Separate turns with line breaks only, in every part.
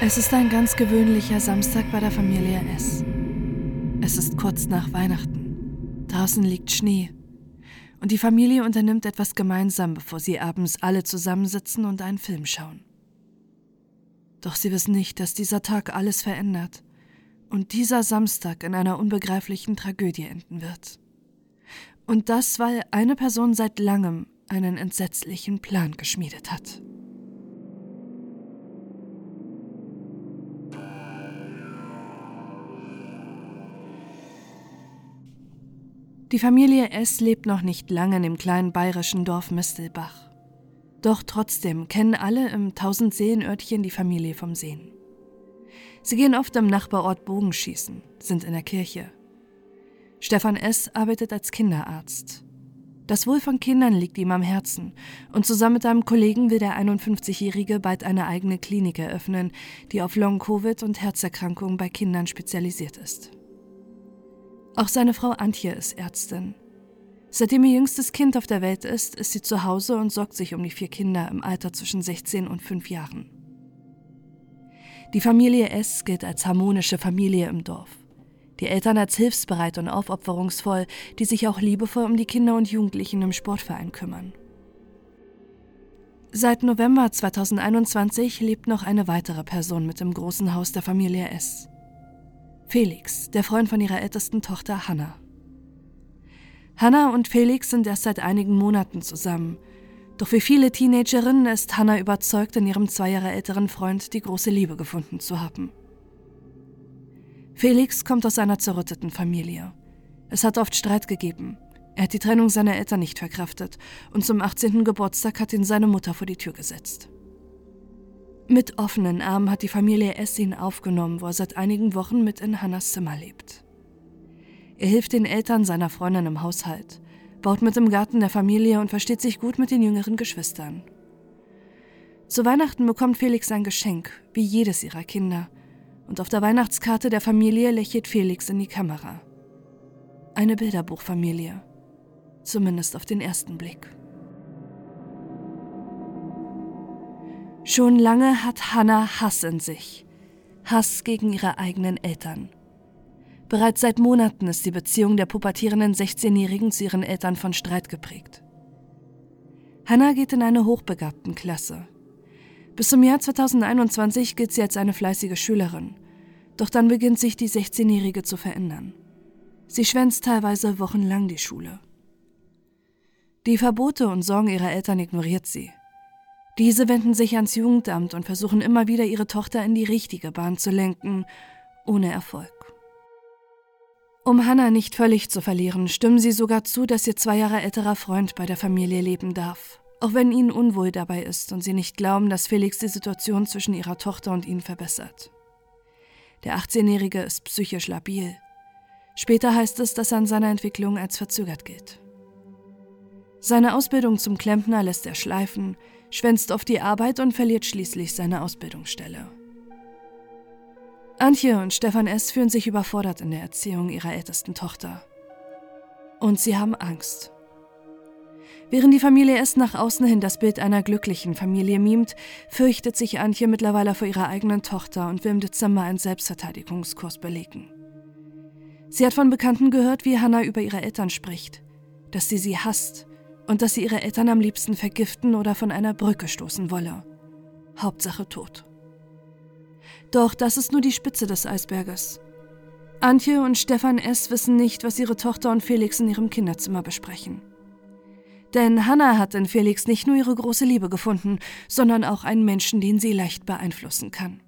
Es ist ein ganz gewöhnlicher Samstag bei der Familie S. Es ist kurz nach Weihnachten. Draußen liegt Schnee. Und die Familie unternimmt etwas gemeinsam, bevor sie abends alle zusammensitzen und einen Film schauen. Doch sie wissen nicht, dass dieser Tag alles verändert und dieser Samstag in einer unbegreiflichen Tragödie enden wird. Und das, weil eine Person seit langem einen entsetzlichen Plan geschmiedet hat. Die Familie S. lebt noch nicht lange im kleinen bayerischen Dorf Mistelbach. Doch trotzdem kennen alle im Tausendseenörtchen die Familie vom Sehen. Sie gehen oft im Nachbarort Bogenschießen, sind in der Kirche. Stefan S. arbeitet als Kinderarzt. Das Wohl von Kindern liegt ihm am Herzen und zusammen mit einem Kollegen will der 51-Jährige bald eine eigene Klinik eröffnen, die auf Long-Covid und Herzerkrankungen bei Kindern spezialisiert ist. Auch seine Frau Antje ist Ärztin. Seitdem ihr jüngstes Kind auf der Welt ist, ist sie zu Hause und sorgt sich um die vier Kinder im Alter zwischen 16 und 5 Jahren. Die Familie S gilt als harmonische Familie im Dorf. Die Eltern als hilfsbereit und aufopferungsvoll, die sich auch liebevoll um die Kinder und Jugendlichen im Sportverein kümmern. Seit November 2021 lebt noch eine weitere Person mit im großen Haus der Familie S. Felix, der Freund von ihrer ältesten Tochter Hannah. Hannah und Felix sind erst seit einigen Monaten zusammen. Doch wie viele Teenagerinnen ist Hannah überzeugt, in ihrem zwei Jahre älteren Freund die große Liebe gefunden zu haben. Felix kommt aus einer zerrütteten Familie. Es hat oft Streit gegeben. Er hat die Trennung seiner Eltern nicht verkraftet und zum 18. Geburtstag hat ihn seine Mutter vor die Tür gesetzt. Mit offenen Armen hat die Familie S ihn aufgenommen, wo er seit einigen Wochen mit in Hannas Zimmer lebt. Er hilft den Eltern seiner Freundin im Haushalt, baut mit im Garten der Familie und versteht sich gut mit den jüngeren Geschwistern. Zu Weihnachten bekommt Felix ein Geschenk, wie jedes ihrer Kinder, und auf der Weihnachtskarte der Familie lächelt Felix in die Kamera. Eine Bilderbuchfamilie, zumindest auf den ersten Blick. Schon lange hat Hannah Hass in sich. Hass gegen ihre eigenen Eltern. Bereits seit Monaten ist die Beziehung der pubertierenden 16-Jährigen zu ihren Eltern von Streit geprägt. Hannah geht in eine hochbegabten Klasse. Bis zum Jahr 2021 gilt sie als eine fleißige Schülerin. Doch dann beginnt sich die 16-Jährige zu verändern. Sie schwänzt teilweise wochenlang die Schule. Die Verbote und Sorgen ihrer Eltern ignoriert sie. Diese wenden sich ans Jugendamt und versuchen immer wieder, ihre Tochter in die richtige Bahn zu lenken, ohne Erfolg. Um Hannah nicht völlig zu verlieren, stimmen sie sogar zu, dass ihr zwei Jahre älterer Freund bei der Familie leben darf, auch wenn ihnen unwohl dabei ist und sie nicht glauben, dass Felix die Situation zwischen ihrer Tochter und ihnen verbessert. Der 18-Jährige ist psychisch labil. Später heißt es, dass er an seiner Entwicklung als verzögert gilt. Seine Ausbildung zum Klempner lässt er schleifen, schwänzt auf die Arbeit und verliert schließlich seine Ausbildungsstelle. Antje und Stefan S. fühlen sich überfordert in der Erziehung ihrer ältesten Tochter. Und sie haben Angst. Während die Familie S. nach außen hin das Bild einer glücklichen Familie mimt, fürchtet sich Antje mittlerweile vor ihrer eigenen Tochter und will im Dezember einen Selbstverteidigungskurs belegen. Sie hat von Bekannten gehört, wie Hannah über ihre Eltern spricht, dass sie sie hasst und dass sie ihre Eltern am liebsten vergiften oder von einer Brücke stoßen wolle. Hauptsache tot. Doch das ist nur die Spitze des Eisberges. Antje und Stefan S. wissen nicht, was ihre Tochter und Felix in ihrem Kinderzimmer besprechen. Denn Hannah hat in Felix nicht nur ihre große Liebe gefunden, sondern auch einen Menschen, den sie leicht beeinflussen kann.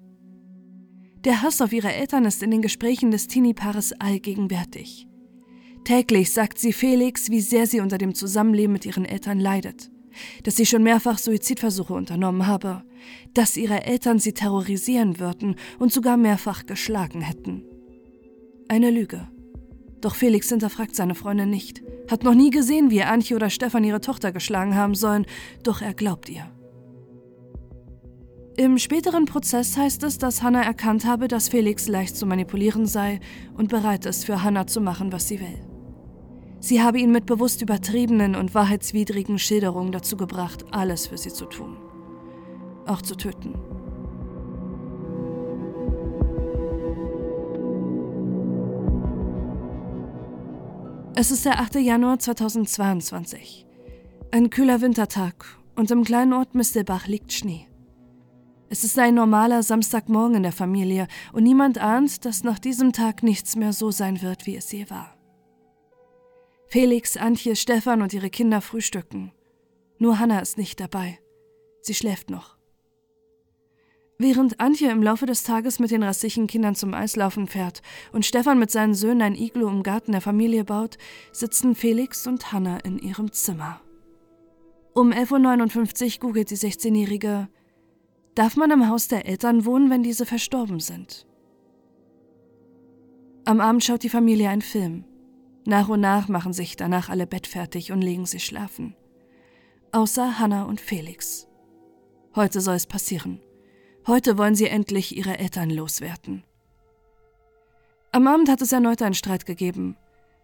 Der Hass auf ihre Eltern ist in den Gesprächen des Teenie-Paares allgegenwärtig. Täglich sagt sie Felix, wie sehr sie unter dem Zusammenleben mit ihren Eltern leidet, dass sie schon mehrfach Suizidversuche unternommen habe, dass ihre Eltern sie terrorisieren würden und sogar mehrfach geschlagen hätten. Eine Lüge. Doch Felix hinterfragt seine Freundin nicht, hat noch nie gesehen, wie Antje oder Stefan ihre Tochter geschlagen haben sollen, doch er glaubt ihr. Im späteren Prozess heißt es, dass Hannah erkannt habe, dass Felix leicht zu manipulieren sei und bereit ist, für Hannah zu machen, was sie will. Sie habe ihn mit bewusst übertriebenen und wahrheitswidrigen Schilderungen dazu gebracht, alles für sie zu tun. Auch zu töten. Es ist der 8. Januar 2022. Ein kühler Wintertag und im kleinen Ort Mistelbach liegt Schnee. Es ist ein normaler Samstagmorgen in der Familie und niemand ahnt, dass nach diesem Tag nichts mehr so sein wird, wie es je war. Felix, Antje, Stefan und ihre Kinder frühstücken. Nur Hanna ist nicht dabei. Sie schläft noch. Während Antje im Laufe des Tages mit den restlichen Kindern zum Eislaufen fährt und Stefan mit seinen Söhnen ein Iglu im Garten der Familie baut, sitzen Felix und Hanna in ihrem Zimmer. Um 11.59 Uhr googelt die 16-Jährige, darf man im Haus der Eltern wohnen, wenn diese verstorben sind? Am Abend schaut die Familie einen Film. Nach und nach machen sich danach alle bettfertig und legen sich schlafen. Außer Hannah und Felix. Heute soll es passieren. Heute wollen sie endlich ihre Eltern loswerden. Am Abend hat es erneut einen Streit gegeben.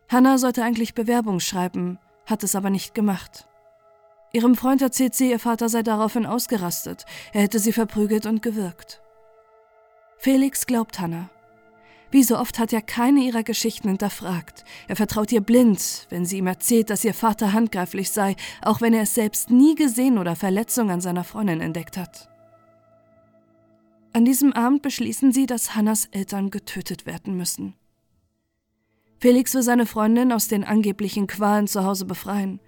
Hannah sollte eigentlich Bewerbung schreiben, hat es aber nicht gemacht. Ihrem Freund erzählt sie, ihr Vater sei daraufhin ausgerastet, er hätte sie verprügelt und gewürgt. Felix glaubt Hannah. Wie so oft hat er keine ihrer Geschichten hinterfragt. Er vertraut ihr blind, wenn sie ihm erzählt, dass ihr Vater handgreiflich sei, auch wenn er es selbst nie gesehen oder Verletzungen an seiner Freundin entdeckt hat. An diesem Abend beschließen sie, dass Hannas Eltern getötet werden müssen. Felix will seine Freundin aus den angeblichen Qualen zu Hause befreien.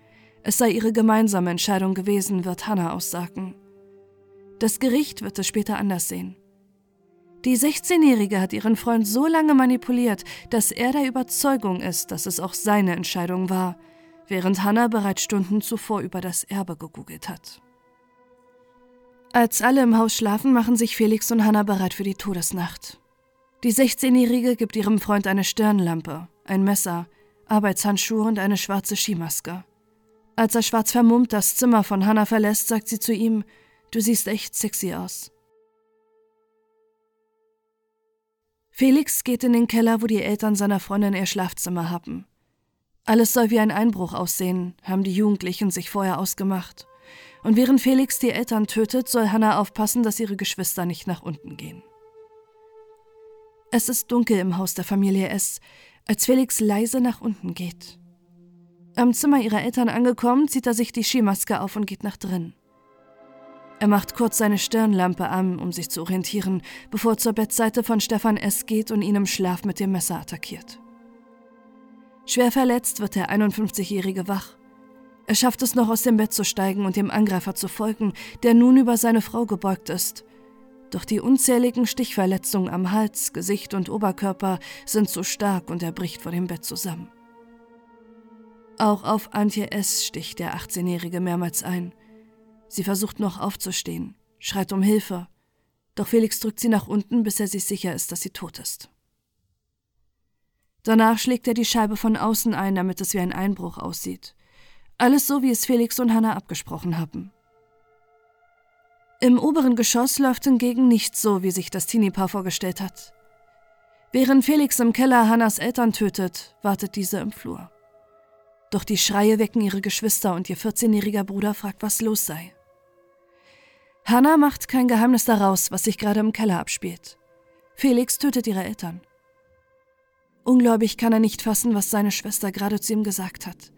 Es sei ihre gemeinsame Entscheidung gewesen, wird Hannah aussagen. Das Gericht wird es später anders sehen. Die 16-Jährige hat ihren Freund so lange manipuliert, dass er der Überzeugung ist, dass es auch seine Entscheidung war, während Hannah bereits Stunden zuvor über das Erbe gegoogelt hat. Als alle im Haus schlafen, machen sich Felix und Hannah bereit für die Todesnacht. Die 16-Jährige gibt ihrem Freund eine Stirnlampe, ein Messer, Arbeitshandschuhe und eine schwarze Skimaske. Als er schwarz vermummt das Zimmer von Hannah verlässt, sagt sie zu ihm: Du siehst echt sexy aus. Felix geht in den Keller, wo die Eltern seiner Freundin ihr Schlafzimmer haben. Alles soll wie ein Einbruch aussehen, haben die Jugendlichen sich vorher ausgemacht. Und während Felix die Eltern tötet, soll Hannah aufpassen, dass ihre Geschwister nicht nach unten gehen. Es ist dunkel im Haus der Familie S, als Felix leise nach unten geht. Am Zimmer ihrer Eltern angekommen, zieht er sich die Skimaske auf und geht nach drin. Er macht kurz seine Stirnlampe an, um sich zu orientieren, bevor er zur Bettseite von Stefan S. geht und ihn im Schlaf mit dem Messer attackiert. Schwer verletzt wird der 51-Jährige wach. Er schafft es noch aus dem Bett zu steigen und dem Angreifer zu folgen, der nun über seine Frau gebeugt ist. Doch die unzähligen Stichverletzungen am Hals, Gesicht und Oberkörper sind so stark und er bricht vor dem Bett zusammen. Auch auf Antje S. sticht der 18-Jährige mehrmals ein. Sie versucht noch aufzustehen, schreit um Hilfe, doch Felix drückt sie nach unten, bis er sich sicher ist, dass sie tot ist. Danach schlägt er die Scheibe von außen ein, damit es wie ein Einbruch aussieht. Alles so, wie es Felix und Hannah abgesprochen haben. Im oberen Geschoss läuft hingegen nicht so, wie sich das Teenie-Paar vorgestellt hat. Während Felix im Keller Hannas Eltern tötet, wartet diese im Flur. Doch die Schreie wecken ihre Geschwister und ihr 14-jähriger Bruder fragt, was los sei. Hannah macht kein Geheimnis daraus, was sich gerade im Keller abspielt. Felix tötet ihre Eltern. Ungläubig kann er nicht fassen, was seine Schwester gerade zu ihm gesagt hat.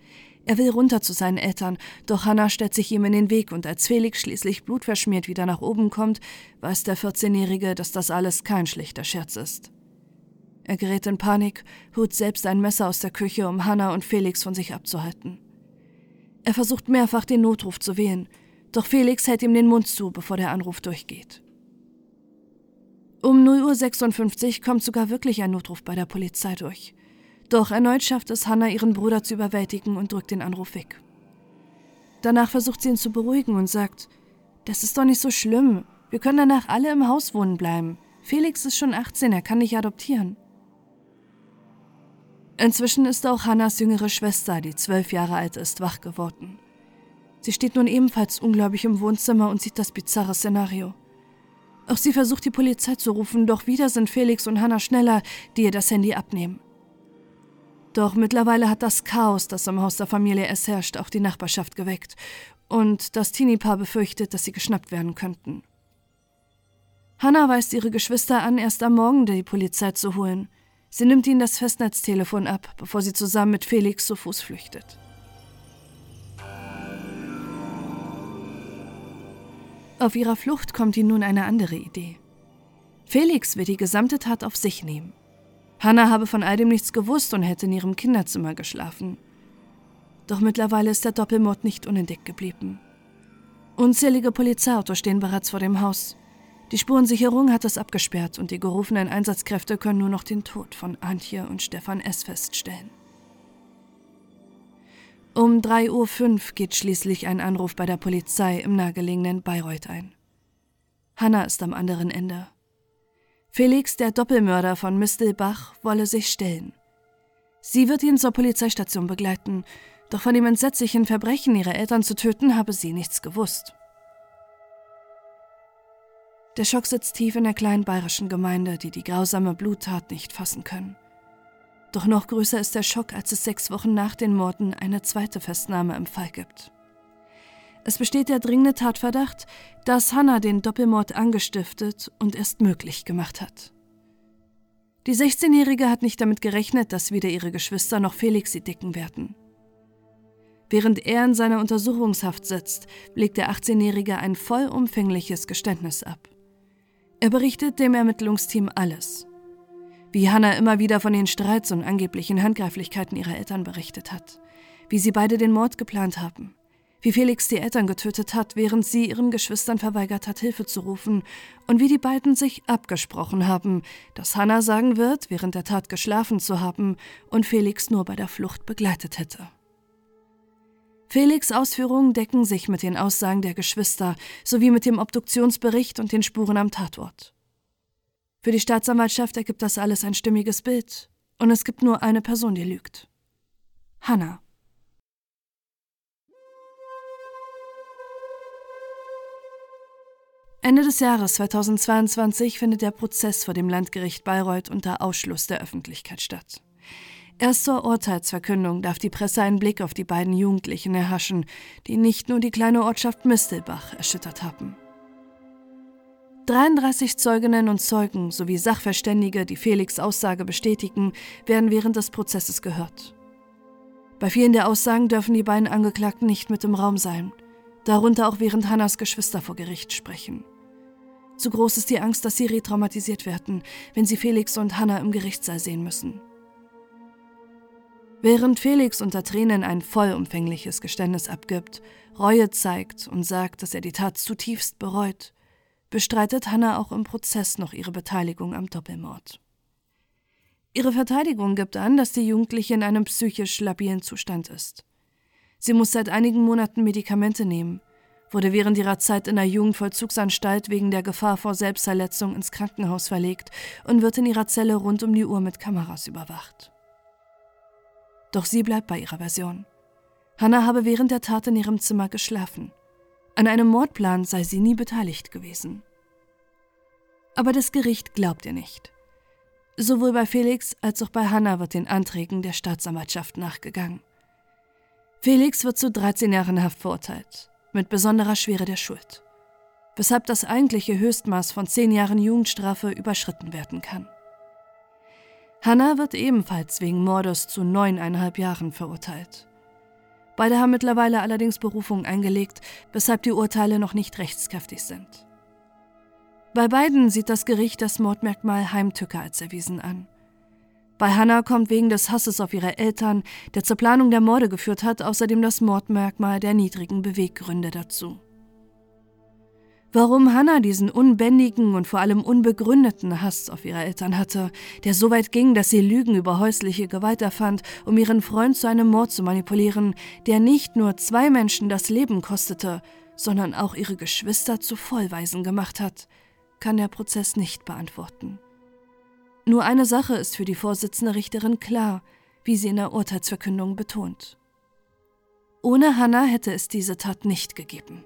Er will runter zu seinen Eltern, doch Hannah stellt sich ihm in den Weg und als Felix schließlich blutverschmiert wieder nach oben kommt, weiß der 14-Jährige, dass das alles kein schlechter Scherz ist. Er gerät in Panik, holt selbst ein Messer aus der Küche, um Hannah und Felix von sich abzuhalten. Er versucht mehrfach den Notruf zu wählen, doch Felix hält ihm den Mund zu, bevor der Anruf durchgeht. Um 0.56 Uhr kommt sogar wirklich ein Notruf bei der Polizei durch. Doch erneut schafft es Hannah, ihren Bruder zu überwältigen und drückt den Anruf weg. Danach versucht sie ihn zu beruhigen und sagt, das ist doch nicht so schlimm. Wir können danach alle im Haus wohnen bleiben. Felix ist schon 18, er kann dich adoptieren. Inzwischen ist auch Hannas jüngere Schwester, die zwölf Jahre alt ist, wach geworden. Sie steht nun ebenfalls ungläubig im Wohnzimmer und sieht das bizarre Szenario. Auch sie versucht die Polizei zu rufen, doch wieder sind Felix und Hannah schneller, die ihr das Handy abnehmen. Doch mittlerweile hat das Chaos, das im Haus der Familie S herrscht, auch die Nachbarschaft geweckt und das Teenie-Paar befürchtet, dass sie geschnappt werden könnten. Hannah weist ihre Geschwister an, erst am Morgen die Polizei zu holen. Sie nimmt ihnen das Festnetztelefon ab, bevor sie zusammen mit Felix zu Fuß flüchtet. Auf ihrer Flucht kommt ihnen nun eine andere Idee. Felix will die gesamte Tat auf sich nehmen. Hannah habe von all dem nichts gewusst und hätte in ihrem Kinderzimmer geschlafen. Doch mittlerweile ist der Doppelmord nicht unentdeckt geblieben. Unzählige Polizeiautos stehen bereits vor dem Haus. Die Spurensicherung hat es abgesperrt und die gerufenen Einsatzkräfte können nur noch den Tod von Antje und Stefan S. feststellen. Um 3.05 Uhr geht schließlich ein Anruf bei der Polizei im nahegelegenen Bayreuth ein. Hanna ist am anderen Ende. Felix, der Doppelmörder von Mistelbach, wolle sich stellen. Sie wird ihn zur Polizeistation begleiten, doch von dem entsetzlichen Verbrechen, ihre Eltern zu töten, habe sie nichts gewusst. Der Schock sitzt tief in der kleinen bayerischen Gemeinde, die die grausame Bluttat nicht fassen können. Doch noch größer ist der Schock, als es sechs Wochen nach den Morden eine zweite Festnahme im Fall gibt. Es besteht der dringende Tatverdacht, dass Hannah den Doppelmord angestiftet und erst möglich gemacht hat. Die 16-Jährige hat nicht damit gerechnet, dass weder ihre Geschwister noch Felix sie dicken werden. Während er in seiner Untersuchungshaft sitzt, legt der 18-Jährige ein vollumfängliches Geständnis ab. Er berichtet dem Ermittlungsteam alles. Wie Hannah immer wieder von den Streits und angeblichen Handgreiflichkeiten ihrer Eltern berichtet hat. Wie sie beide den Mord geplant haben. Wie Felix die Eltern getötet hat, während sie ihren Geschwistern verweigert hat, Hilfe zu rufen. Und wie die beiden sich abgesprochen haben, dass Hannah sagen wird, während der Tat geschlafen zu haben und Felix nur bei der Flucht begleitet hätte. Felix Ausführungen decken sich mit den Aussagen der Geschwister sowie mit dem Obduktionsbericht und den Spuren am Tatort. Für die Staatsanwaltschaft ergibt das alles ein stimmiges Bild, und es gibt nur eine Person, die lügt. Hannah. Ende des Jahres 2022 findet der Prozess vor dem Landgericht Bayreuth unter Ausschluss der Öffentlichkeit statt. Erst zur Urteilsverkündung darf die Presse einen Blick auf die beiden Jugendlichen erhaschen, die nicht nur die kleine Ortschaft Mistelbach erschüttert haben. 33 Zeuginnen und Zeugen sowie Sachverständige, die Felix Aussage bestätigen, werden während des Prozesses gehört. Bei vielen der Aussagen dürfen die beiden Angeklagten nicht mit im Raum sein, darunter auch während Hannas Geschwister vor Gericht sprechen. Zu groß ist die Angst, dass sie retraumatisiert werden, wenn sie Felix und Hannah im Gerichtssaal sehen müssen. Während Felix unter Tränen ein vollumfängliches Geständnis abgibt, Reue zeigt und sagt, dass er die Tat zutiefst bereut, bestreitet Hannah auch im Prozess noch ihre Beteiligung am Doppelmord. Ihre Verteidigung gibt an, dass die Jugendliche in einem psychisch labilen Zustand ist. Sie muss seit einigen Monaten Medikamente nehmen, wurde während ihrer Zeit in der Jugendvollzugsanstalt wegen der Gefahr vor Selbstverletzung ins Krankenhaus verlegt und wird in ihrer Zelle rund um die Uhr mit Kameras überwacht. Doch sie bleibt bei ihrer Version. Hannah habe während der Tat in ihrem Zimmer geschlafen. An einem Mordplan sei sie nie beteiligt gewesen. Aber das Gericht glaubt ihr nicht. Sowohl bei Felix als auch bei Hannah wird den Anträgen der Staatsanwaltschaft nachgegangen. Felix wird zu 13 Jahren Haft verurteilt, mit besonderer Schwere der Schuld, weshalb das eigentliche Höchstmaß von 10 Jahren Jugendstrafe überschritten werden kann. Hannah wird ebenfalls wegen Mordes zu neuneinhalb Jahren verurteilt. Beide haben mittlerweile allerdings Berufung eingelegt, weshalb die Urteile noch nicht rechtskräftig sind. Bei beiden sieht das Gericht das Mordmerkmal Heimtücke als erwiesen an. Bei Hannah kommt wegen des Hasses auf ihre Eltern, der zur Planung der Morde geführt hat, außerdem das Mordmerkmal der niedrigen Beweggründe dazu. Warum Hannah diesen unbändigen und vor allem unbegründeten Hass auf ihre Eltern hatte, der so weit ging, dass sie Lügen über häusliche Gewalt erfand, um ihren Freund zu einem Mord zu manipulieren, der nicht nur zwei Menschen das Leben kostete, sondern auch ihre Geschwister zu Vollweisen gemacht hat, kann der Prozess nicht beantworten. Nur eine Sache ist für die Vorsitzende Richterin klar, wie sie in der Urteilsverkündung betont. Ohne Hannah hätte es diese Tat nicht gegeben.